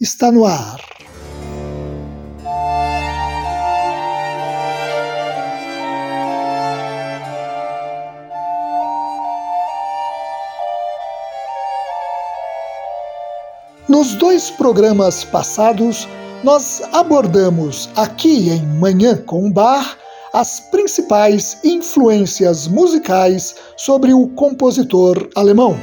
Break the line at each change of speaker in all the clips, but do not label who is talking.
está no ar. Nos dois programas passados, nós abordamos aqui em Manhã com Bar as principais influências musicais sobre o compositor alemão.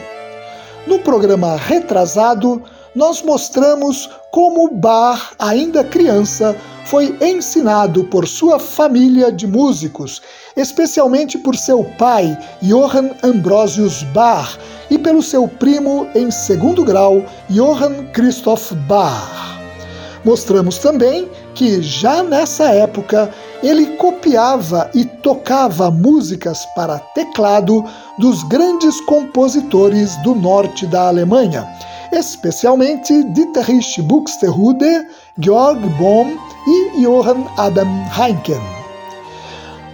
No programa retrasado, nós mostramos como Bach, ainda criança, foi ensinado por sua família de músicos, especialmente por seu pai, Johann Ambrosius Bach, e pelo seu primo em segundo grau, Johann Christoph Bach. Mostramos também que já nessa época ele copiava e tocava músicas para teclado dos grandes compositores do norte da Alemanha, especialmente Dietrich Buxtehude, Georg Bohm e Johann Adam Heinken.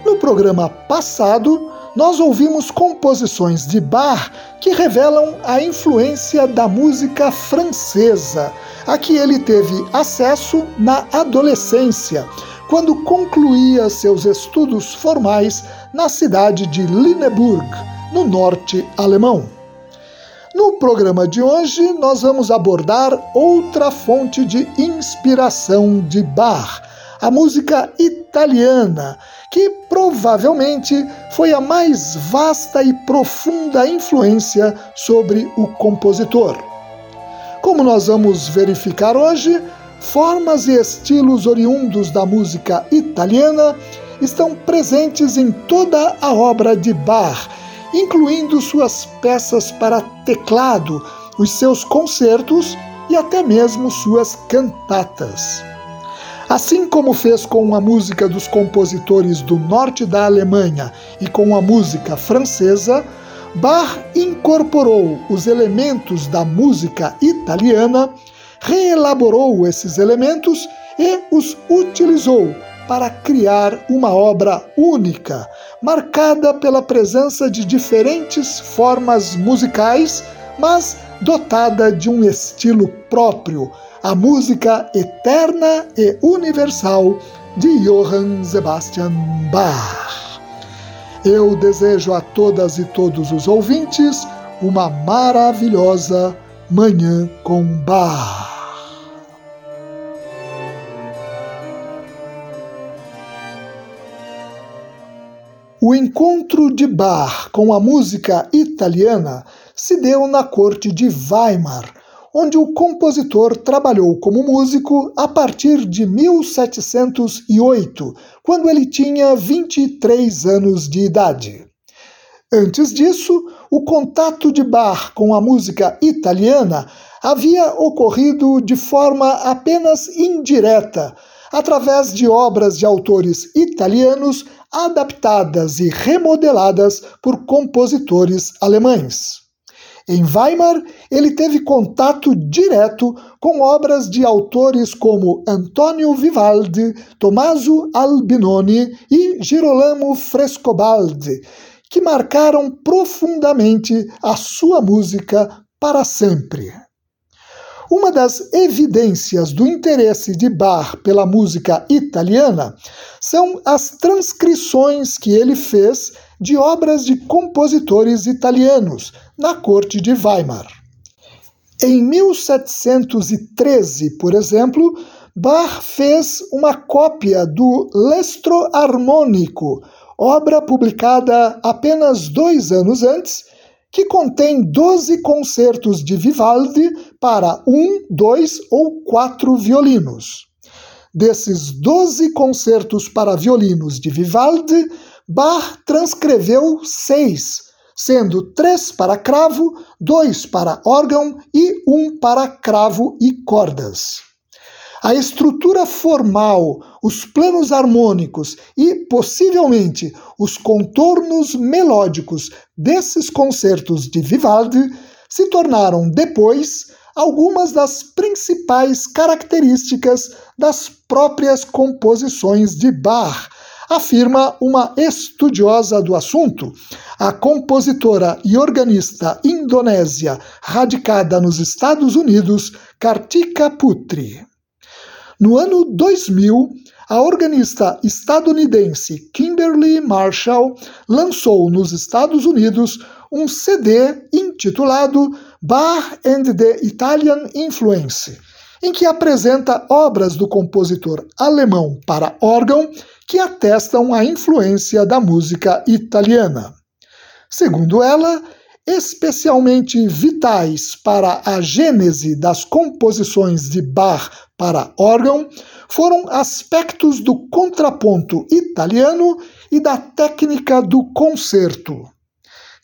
No programa passado, nós ouvimos composições de Bach que revelam a influência da música francesa, a que ele teve acesso na adolescência, quando concluía seus estudos formais na cidade de Lüneburg, no norte alemão. No programa de hoje, nós vamos abordar outra fonte de inspiração de Bach, a música italiana, que provavelmente foi a mais vasta e profunda influência sobre o compositor. Como nós vamos verificar hoje, formas e estilos oriundos da música italiana estão presentes em toda a obra de Bach, incluindo suas peças para teclado, os seus concertos e até mesmo suas cantatas. Assim como fez com a música dos compositores do norte da Alemanha e com a música francesa, Bach incorporou os elementos da música italiana reelaborou esses elementos e os utilizou para criar uma obra única, marcada pela presença de diferentes formas musicais, mas dotada de um estilo próprio, a música eterna e universal de Johann Sebastian Bach. Eu desejo a todas e todos os ouvintes uma maravilhosa Manhã com Bach. O encontro de Bach com a música italiana se deu na corte de Weimar, onde o compositor trabalhou como músico a partir de 1708, quando ele tinha 23 anos de idade. Antes disso, o contato de Bach com a música italiana havia ocorrido de forma apenas indireta, através de obras de autores italianos adaptadas e remodeladas por compositores alemães. Em Weimar, ele teve contato direto com obras de autores como Antonio Vivaldi, Tommaso Albinoni e Girolamo Frescobaldi, que marcaram profundamente a sua música para sempre. Uma das evidências do interesse de Bach pela música italiana são as transcrições que ele fez de obras de compositores italianos na corte de Weimar. Em 1713, por exemplo, Bach fez uma cópia do Lestro Harmônico, obra publicada apenas dois anos antes, que contém 12 concertos de Vivaldi para um, dois ou quatro violinos. Desses 12 concertos para violinos de Vivaldi, Bach transcreveu seis, sendo três para cravo, dois para órgão e um para cravo e cordas. A estrutura formal, os planos harmônicos e, possivelmente, os contornos melódicos desses concertos de Vivaldi se tornaram depois algumas das principais características das próprias composições de Bach, afirma uma estudiosa do assunto, a compositora e organista indonésia radicada nos Estados Unidos, Kartika Putri. No ano 2000, a organista estadunidense Kimberly Marshall lançou nos Estados Unidos um CD intitulado Bach and the Italian Influence, em que apresenta obras do compositor alemão para órgão que atestam a influência da música italiana. Segundo ela, especialmente vitais para a gênese das composições de Bach para órgão foram aspectos do contraponto italiano e da técnica do concerto.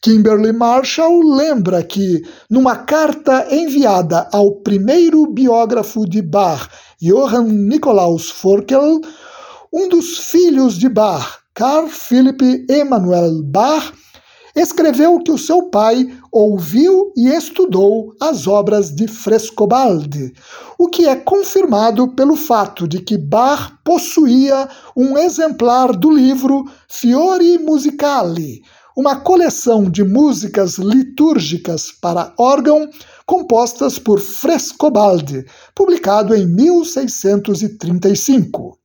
Kimberly Marshall lembra que, numa carta enviada ao primeiro biógrafo de Bach, Johann Nikolaus Forkel, um dos filhos de Bach, Carl Philipp Emanuel Bach, escreveu que o seu pai ouviu e estudou as obras de Frescobaldi, o que é confirmado pelo fato de que Bach possuía um exemplar do livro Fiori Musicali, uma coleção de músicas litúrgicas para órgão compostas por Frescobaldi, publicado em 1635.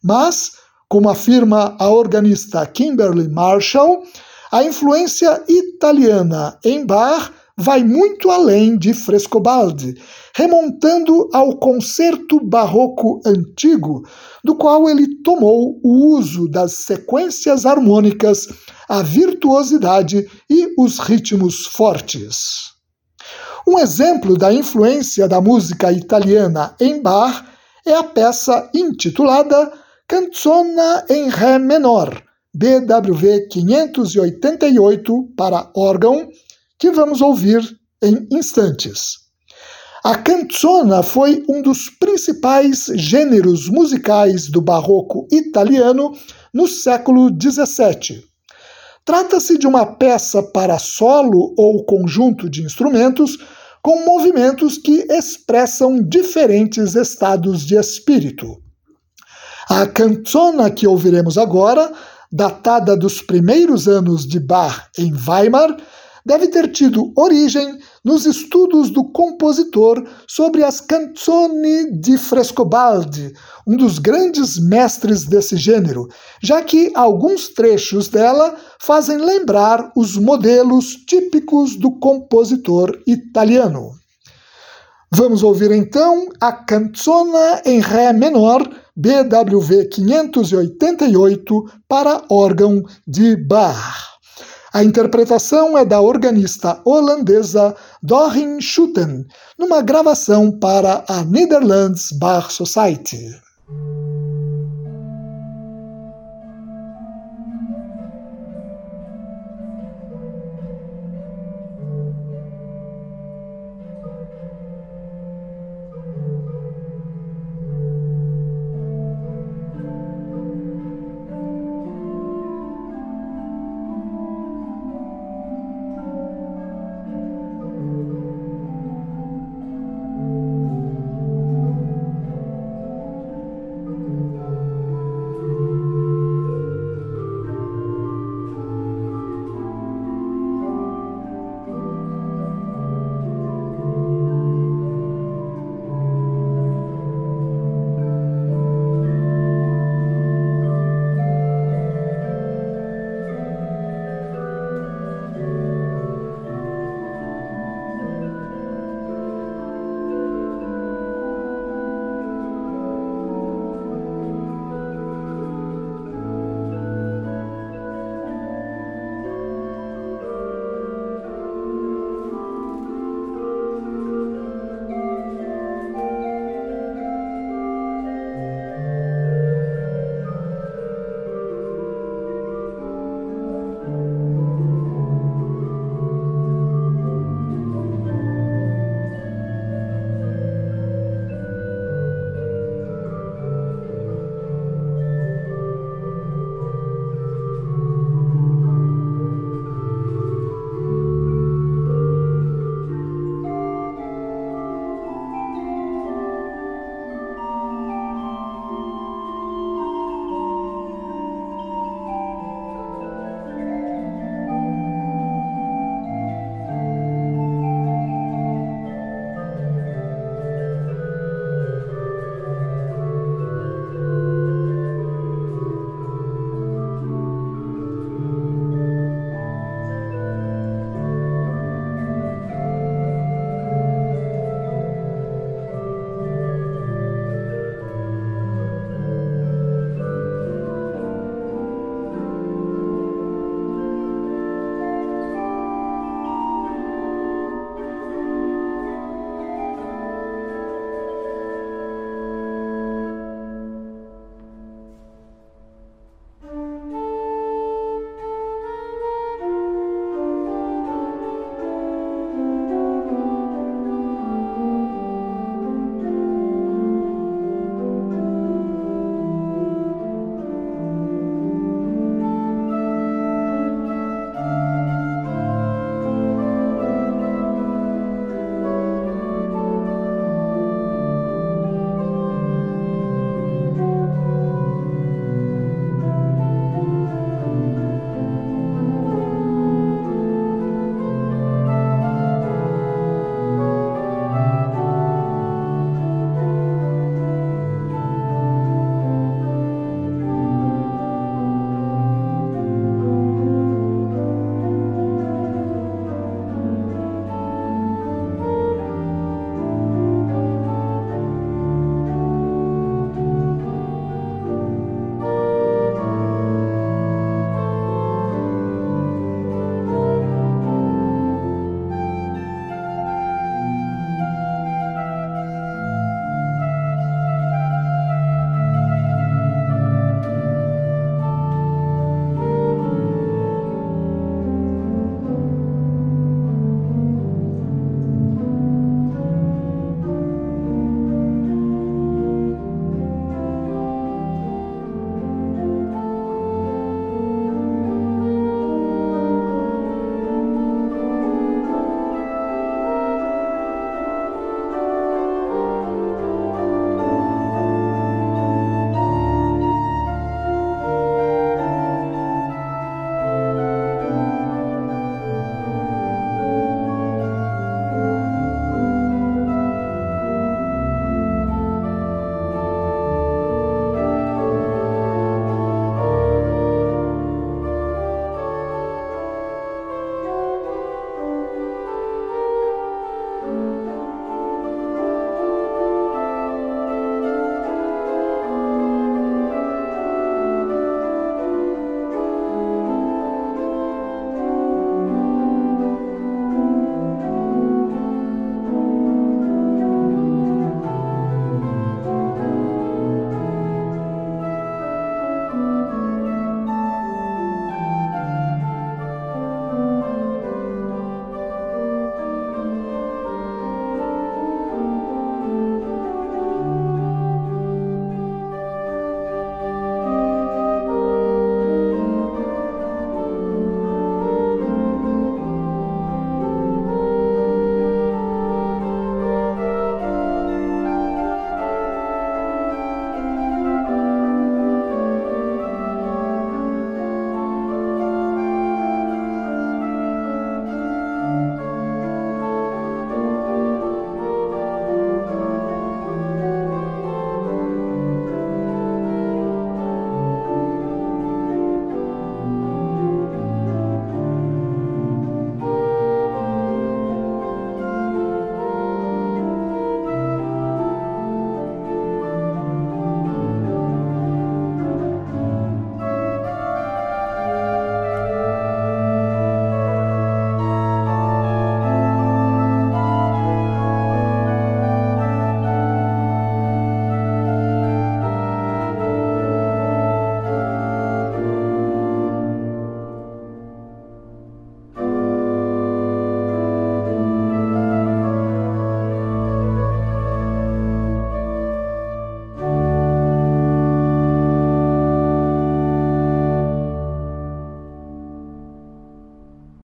Mas, como afirma a organista Kimberly Marshall, a influência italiana em Bach vai muito além de Frescobaldi, remontando ao concerto barroco antigo, do qual ele tomou o uso das sequências harmônicas, a virtuosidade e os ritmos fortes. Um exemplo da influência da música italiana em Bach é a peça intitulada Canzona em Ré menor, BWV 588 para órgão, que vamos ouvir em instantes. A canzona foi um dos principais gêneros musicais do barroco italiano no século XVII. Trata-se de uma peça para solo ou conjunto de instrumentos com movimentos que expressam diferentes estados de espírito. A canzona que ouviremos agora datada dos primeiros anos de Bach em Weimar, deve ter tido origem nos estudos do compositor sobre as canzoni di Frescobaldi, um dos grandes mestres desse gênero, já que alguns trechos dela fazem lembrar os modelos típicos do compositor italiano. Vamos ouvir então a Canzona em Ré menor BWV 588 para órgão de Bach. A interpretação é da organista holandesa Doreen Schutten, numa gravação para a Netherlands Bach Society.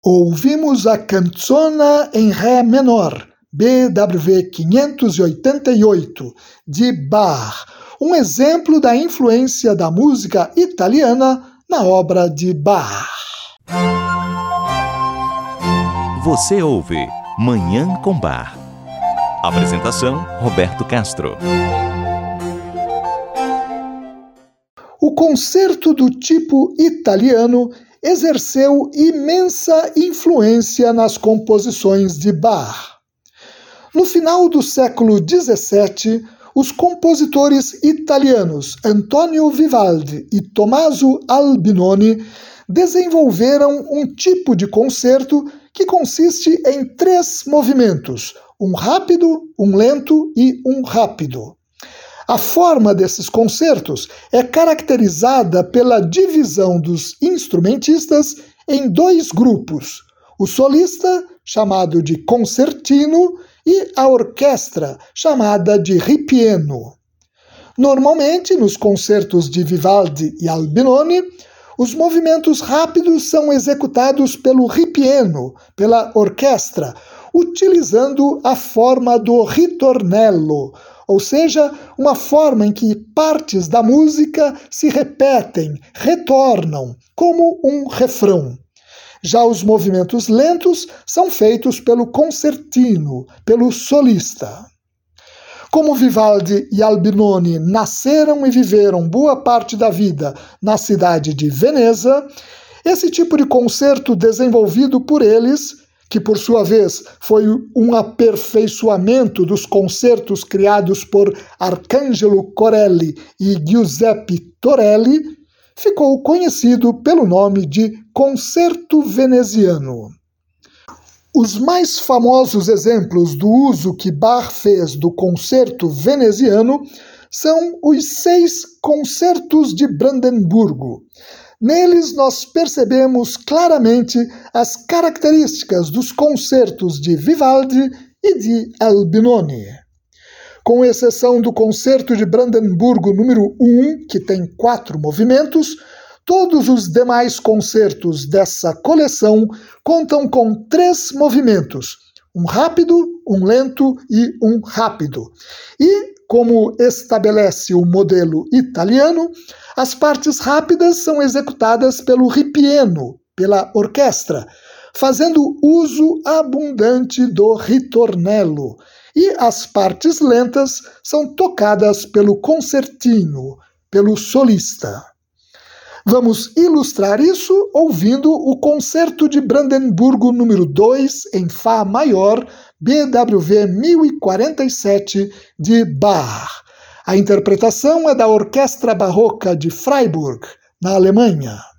Ouvimos a Canzona em Ré menor, BWV 588, de Bach, um exemplo da influência da música italiana na obra de Bach.
Você ouve Manhã com Bar. Apresentação: Roberto Castro.
O concerto do tipo italiano exerceu imensa influência nas composições de Bach. No final do século XVII, os compositores italianos Antonio Vivaldi e Tommaso Albinoni desenvolveram um tipo de concerto que consiste em três movimentos: um rápido, um lento e um rápido. A forma desses concertos é caracterizada pela divisão dos instrumentistas em dois grupos: o solista, chamado de concertino, e a orquestra, chamada de ripieno. Normalmente, nos concertos de Vivaldi e Albinoni, os movimentos rápidos são executados pelo ripieno, pela orquestra, utilizando a forma do ritornello, ou seja, uma forma em que partes da música se repetem, retornam, como um refrão. Já os movimentos lentos são feitos pelo concertino, pelo solista. Como Vivaldi e Albinoni nasceram e viveram boa parte da vida na cidade de Veneza, esse tipo de concerto desenvolvido por eles, que por sua vez foi um aperfeiçoamento dos concertos criados por Arcangelo Corelli e Giuseppe Torelli, ficou conhecido pelo nome de Concerto Veneziano. Os mais famosos exemplos do uso que Bach fez do concerto veneziano são os seis concertos de Brandemburgo. Neles nós percebemos claramente as características dos concertos de Vivaldi e de Albinoni com exceção do Concerto de Brandemburgo número 1, que tem quatro movimentos, todos os demais concertos dessa coleção contam com três movimentos: um rápido, um lento e um rápido. E, como estabelece o modelo italiano, as partes rápidas são executadas pelo ripieno, pela orquestra, fazendo uso abundante do ritornello e as partes lentas são tocadas pelo concertino, pelo solista. Vamos ilustrar isso ouvindo o Concerto de Brandemburgo número 2 em Fá maior, BWV 1047 de Bach. A interpretação é da Orquestra Barroca de Freiburg, na Alemanha.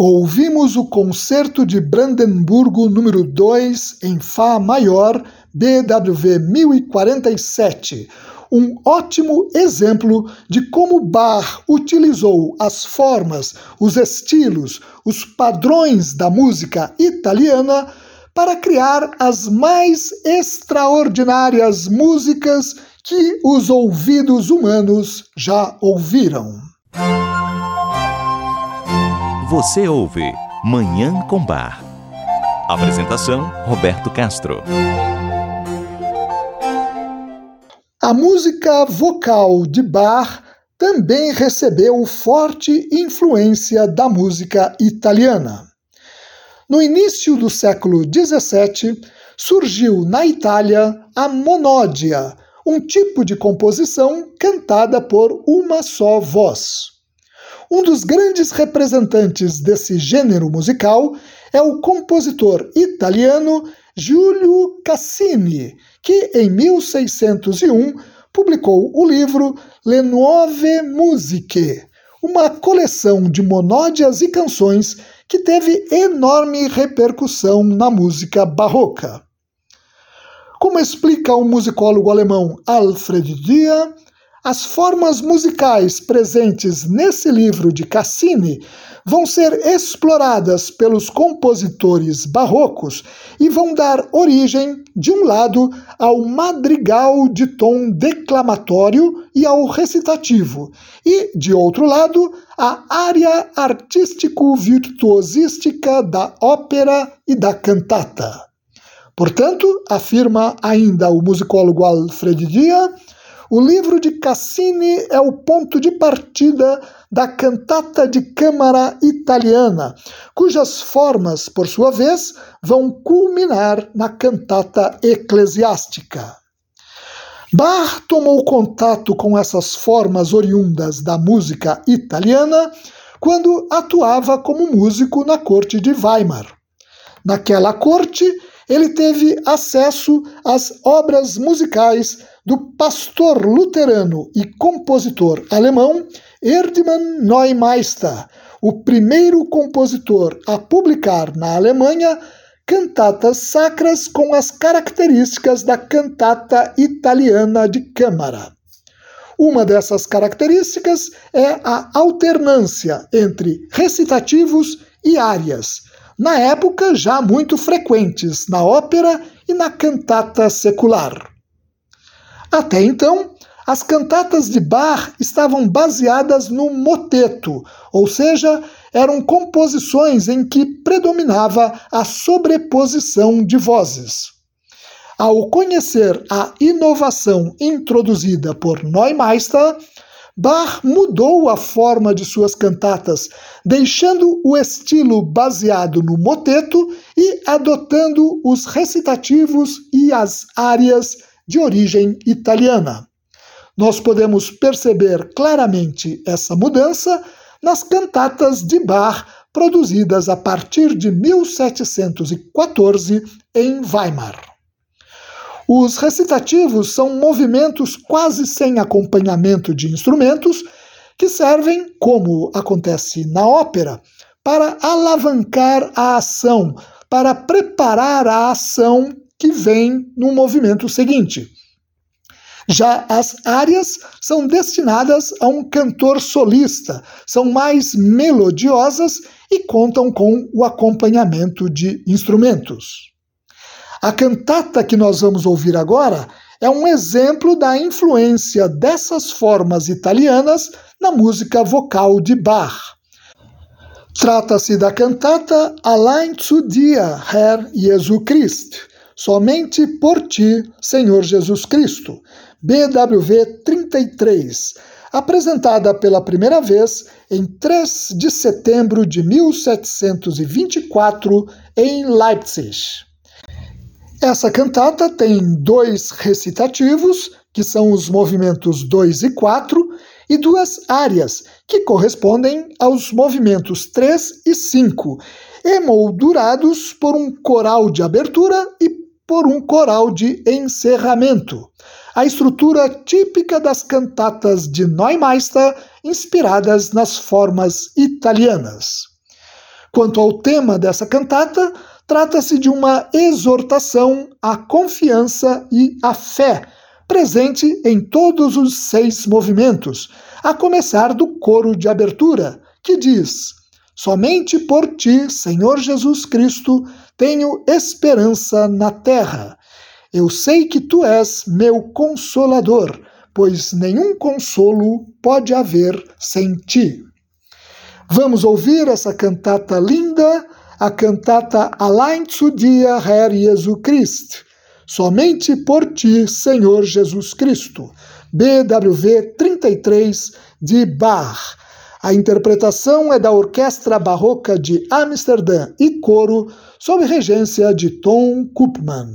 Ouvimos o Concerto de Brandemburgo número 2 em Fá maior, BWV 1047, um ótimo exemplo de como Bach utilizou as formas, os estilos, os padrões da música italiana para criar as mais extraordinárias músicas que os ouvidos humanos já ouviram.
Você ouve Manhã com Bar. Apresentação: Roberto Castro.
A música vocal de Bach também recebeu forte influência da música italiana. No início do século XVII, surgiu na Itália a monódia, um tipo de composição cantada por uma só voz. Um dos grandes representantes desse gênero musical é o compositor italiano Giulio Cassini, que em 1601 publicou o livro Le Nuove Musiche, uma coleção de monódias e canções que teve enorme repercussão na música barroca. Como explica o musicólogo alemão Alfred Dia, as formas musicais presentes nesse livro de Cassini vão ser exploradas pelos compositores barrocos e vão dar origem, de um lado, ao madrigal de tom declamatório e ao recitativo, e, de outro lado, à área artístico-virtuosística da ópera e da cantata. Portanto, afirma ainda o musicólogo Alfred Dia, o livro de Cassini é o ponto de partida da cantata de câmara italiana, cujas formas, por sua vez, vão culminar na cantata eclesiástica. Bach tomou contato com essas formas oriundas da música italiana quando atuava como músico na corte de Weimar. Naquela corte, ele teve acesso às obras musicais do pastor luterano e compositor alemão Erdmann Neumeister, o primeiro compositor a publicar na Alemanha cantatas sacras com as características da cantata italiana de câmara. Uma dessas características é a alternância entre recitativos e árias, na época já muito frequentes na ópera e na cantata secular. Até então, as cantatas de Bach estavam baseadas no moteto, ou seja, eram composições em que predominava a sobreposição de vozes. Ao conhecer a inovação introduzida por Neumeister, Bach mudou a forma de suas cantatas, deixando o estilo baseado no moteto e adotando os recitativos e as áreas de origem italiana. Nós podemos perceber claramente essa mudança nas cantatas de Bach produzidas a partir de 1714 em Weimar. Os recitativos são movimentos quase sem acompanhamento de instrumentos que servem, como acontece na ópera, para alavancar a ação, para preparar a ação que vem no movimento seguinte. Já as áreas são destinadas a um cantor solista, são mais melodiosas e contam com o acompanhamento de instrumentos. A cantata que nós vamos ouvir agora é um exemplo da influência dessas formas italianas na música vocal de Bach. Trata-se da cantata Allein zu dir, Herr Jesus Christ, somente por ti, Senhor Jesus Cristo, BWV 33, apresentada pela primeira vez em 3 de setembro de 1724 em Leipzig. Essa cantata tem dois recitativos, que são os movimentos 2 e 4, e duas áreas, que correspondem aos movimentos 3 e 5, emoldurados por um coral de abertura e por um coral de encerramento. A estrutura típica das cantatas de Neumeister, inspiradas nas formas italianas. Quanto ao tema dessa cantata, Trata-se de uma exortação à confiança e à fé, presente em todos os seis movimentos, a começar do coro de abertura, que diz: Somente por ti, Senhor Jesus Cristo, tenho esperança na terra. Eu sei que tu és meu consolador, pois nenhum consolo pode haver sem ti. Vamos ouvir essa cantata linda a cantata Allein zu dir, Herr Jesu Christ, Somente por ti, Senhor Jesus Cristo, BWV 33 de Bach. A interpretação é da Orquestra Barroca de Amsterdã e coro, sob regência de Tom Koopman.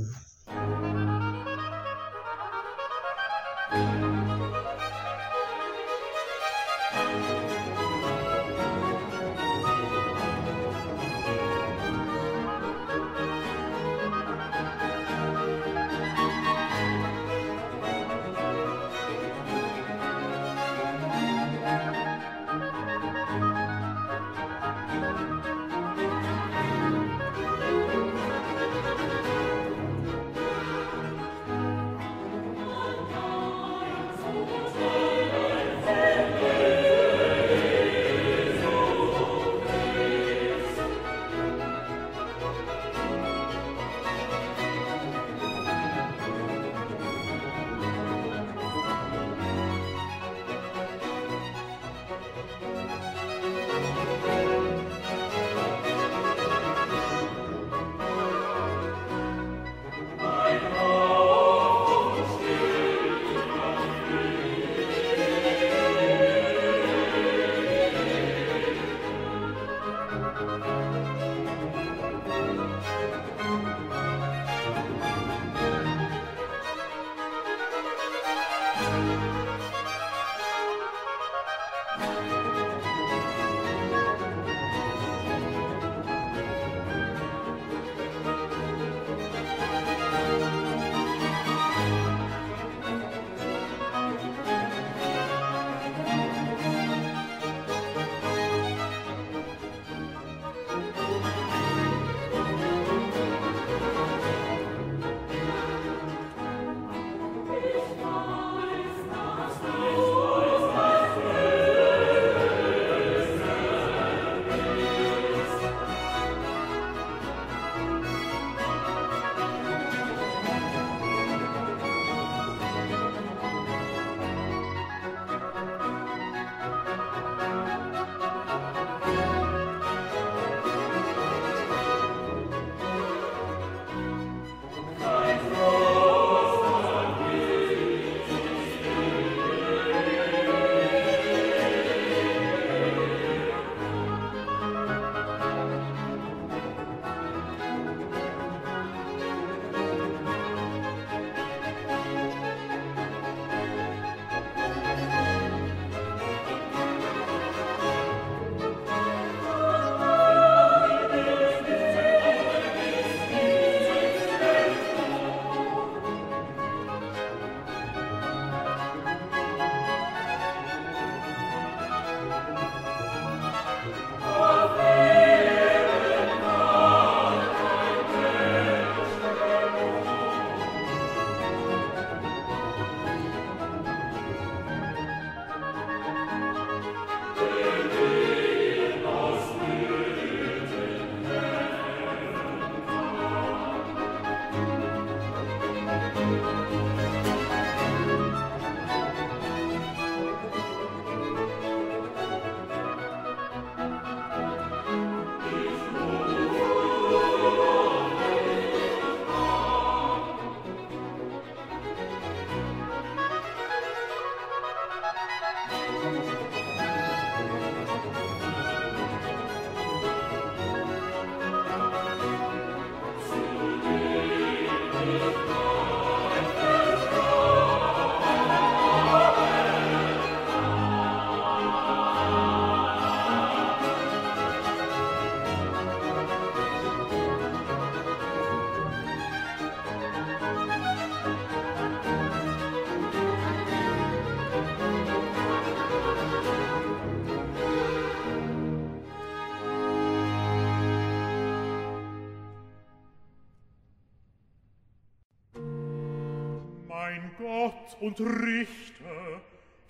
und Richter,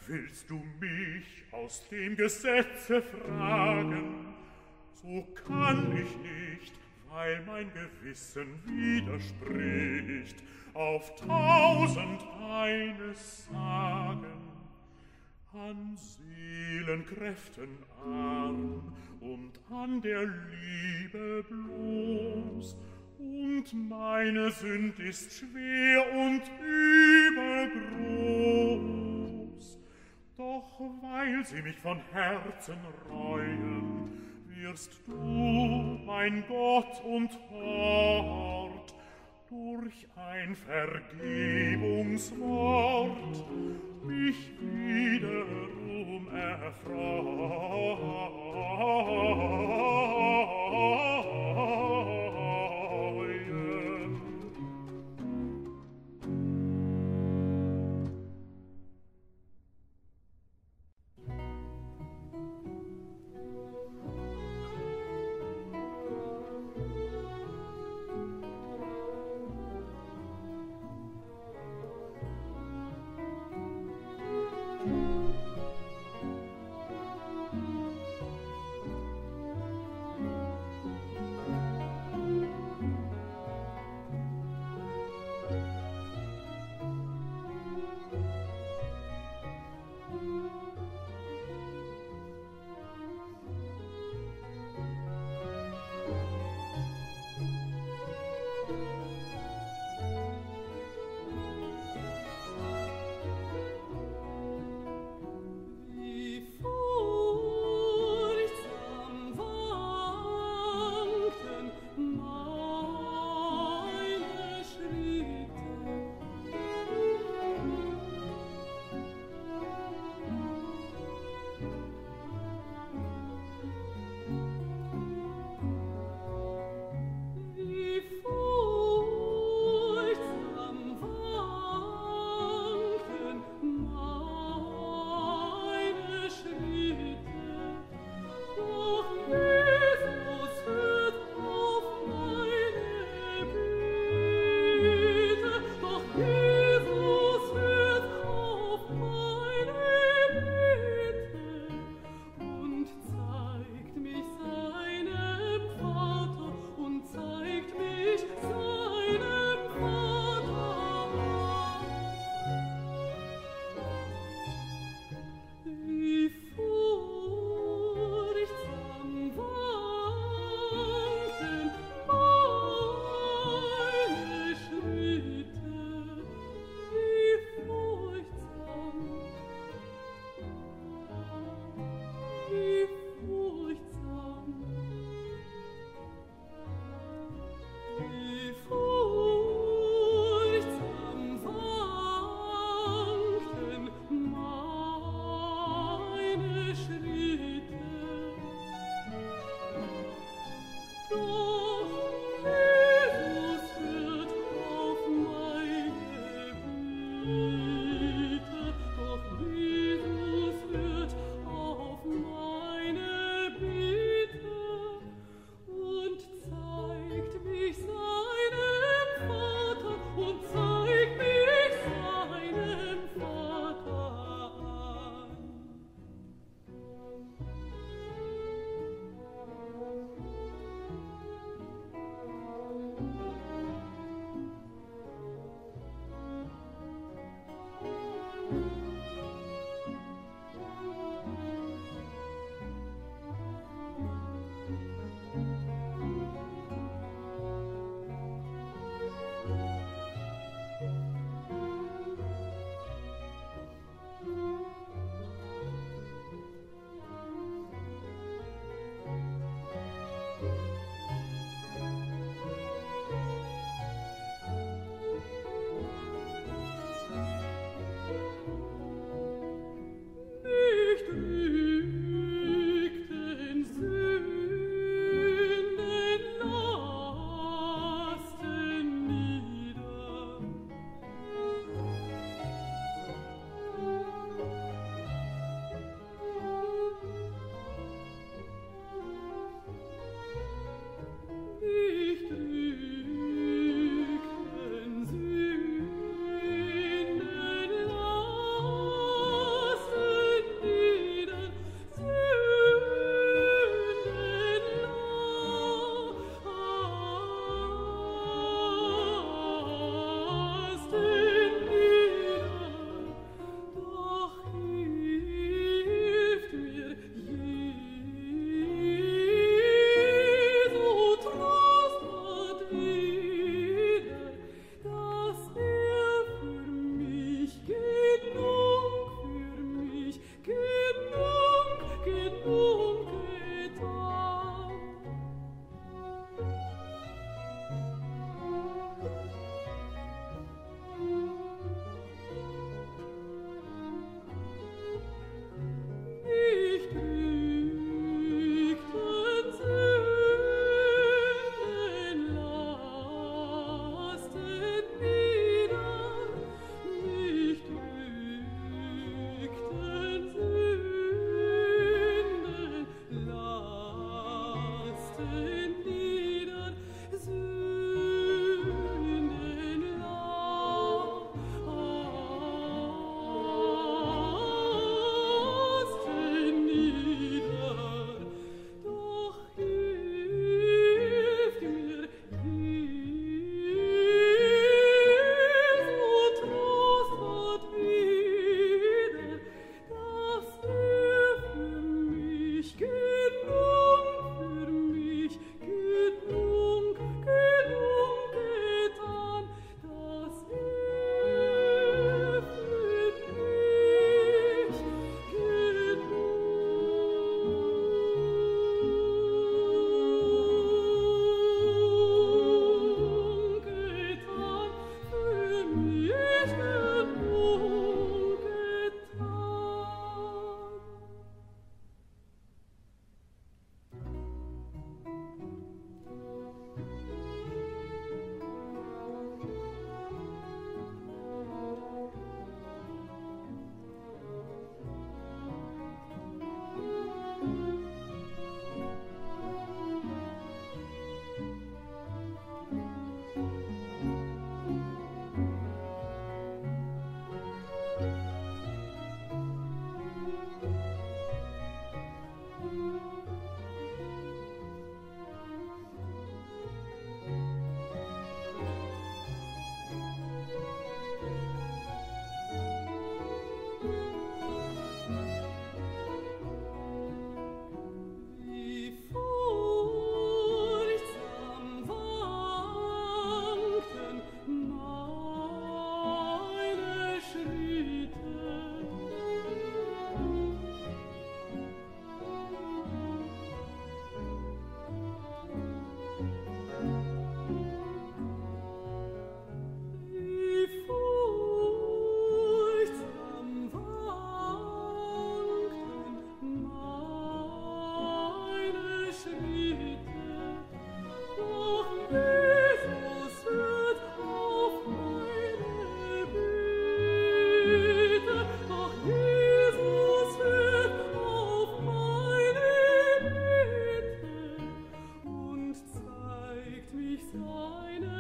willst du mich aus dem Gesetze fragen? So kann ich nicht, weil mein Gewissen widerspricht, auf tausend eines sagen. An Seelenkräften arm und an der Liebe bloß, und meine Sünd ist schwer und übergroß. Doch weil sie mich von Herzen reuen, wirst du, mein Gott und Hort, durch ein Vergebungswort mich wiederum erfreuen.
Seine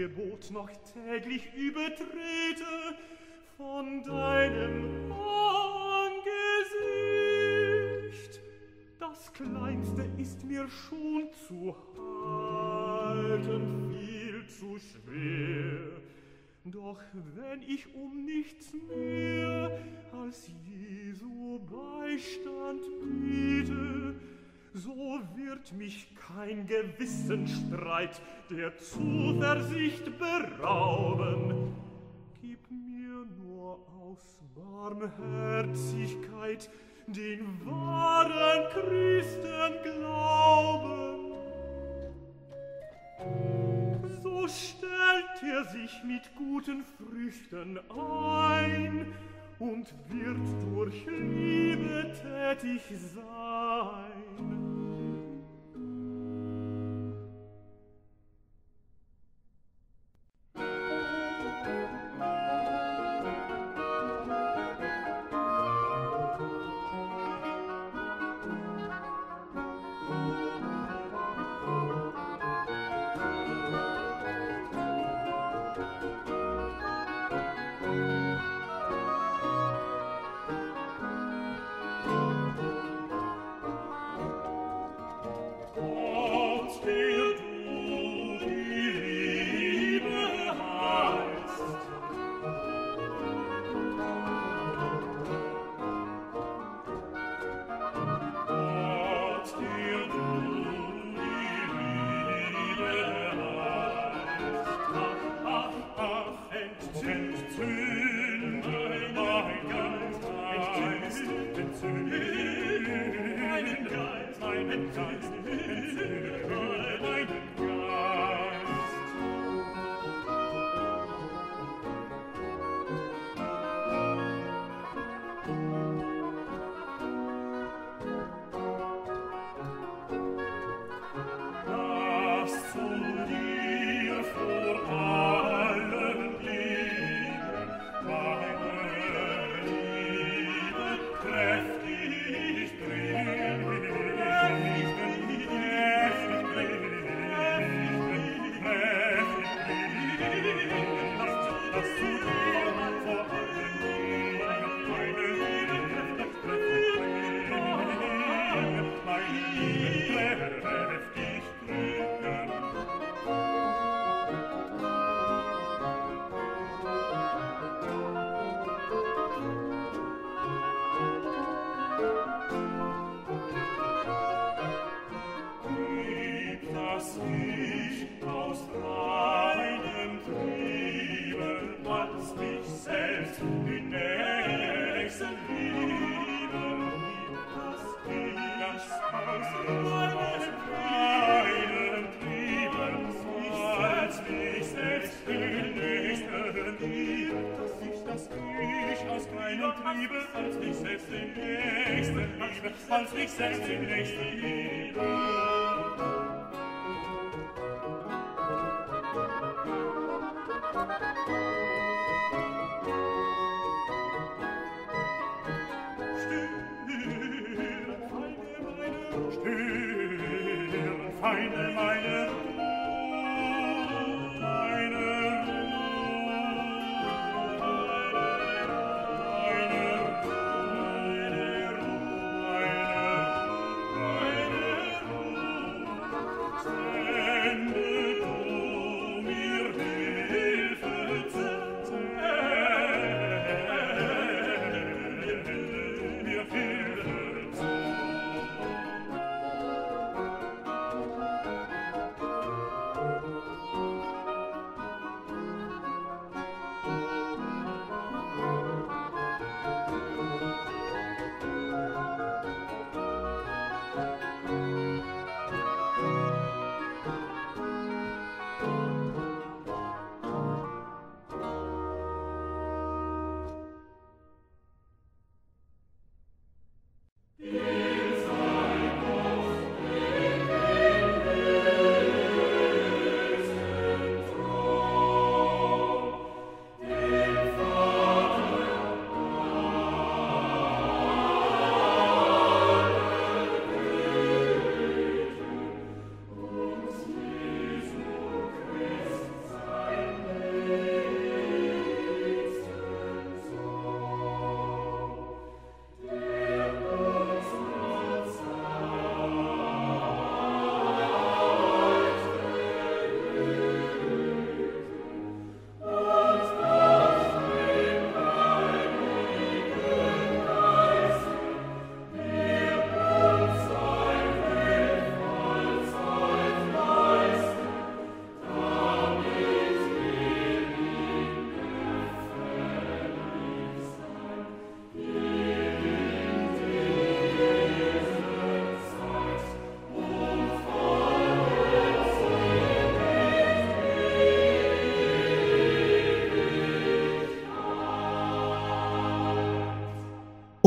Gebot noch täglich übertrete von deinem Angesicht. Das Kleinste ist mir schon zu halten viel zu schwer. Doch
wenn ich um nichts mehr als Jesu Beistand biete, so wird mich kein Gewissensstreit der Zuversicht berauben. Gib mir nur aus Barmherzigkeit den wahren Christen glauben. So stellt er sich mit guten Früchten ein und wird durch Liebe tätig sein. verliebt, dass ich das ich aus keinem Triebe als mich selbst den Nächsten liebe, als mich selbst den Nächsten liebe.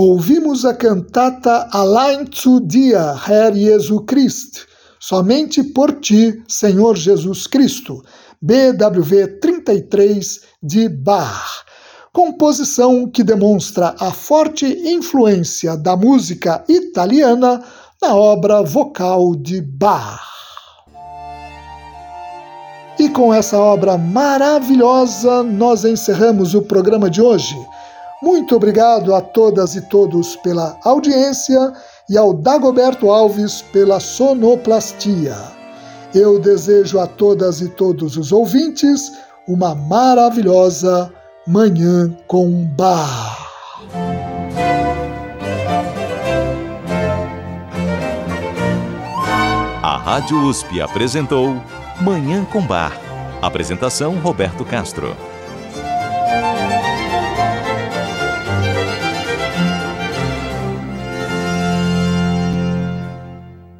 Ouvimos a cantata Allein zu dir, Herr Jesu Christ, Somente por ti, Senhor Jesus Cristo, BWV 33 de Bach. Composição que demonstra a forte influência da música italiana na obra vocal de Bach. E com essa obra maravilhosa, nós encerramos o programa de hoje. Muito obrigado a todas e todos pela audiência e ao Dagoberto Alves pela sonoplastia. Eu desejo a todas e todos os ouvintes uma maravilhosa Manhã com Bar.
A Rádio USP apresentou Manhã com Bar. Apresentação Roberto Castro.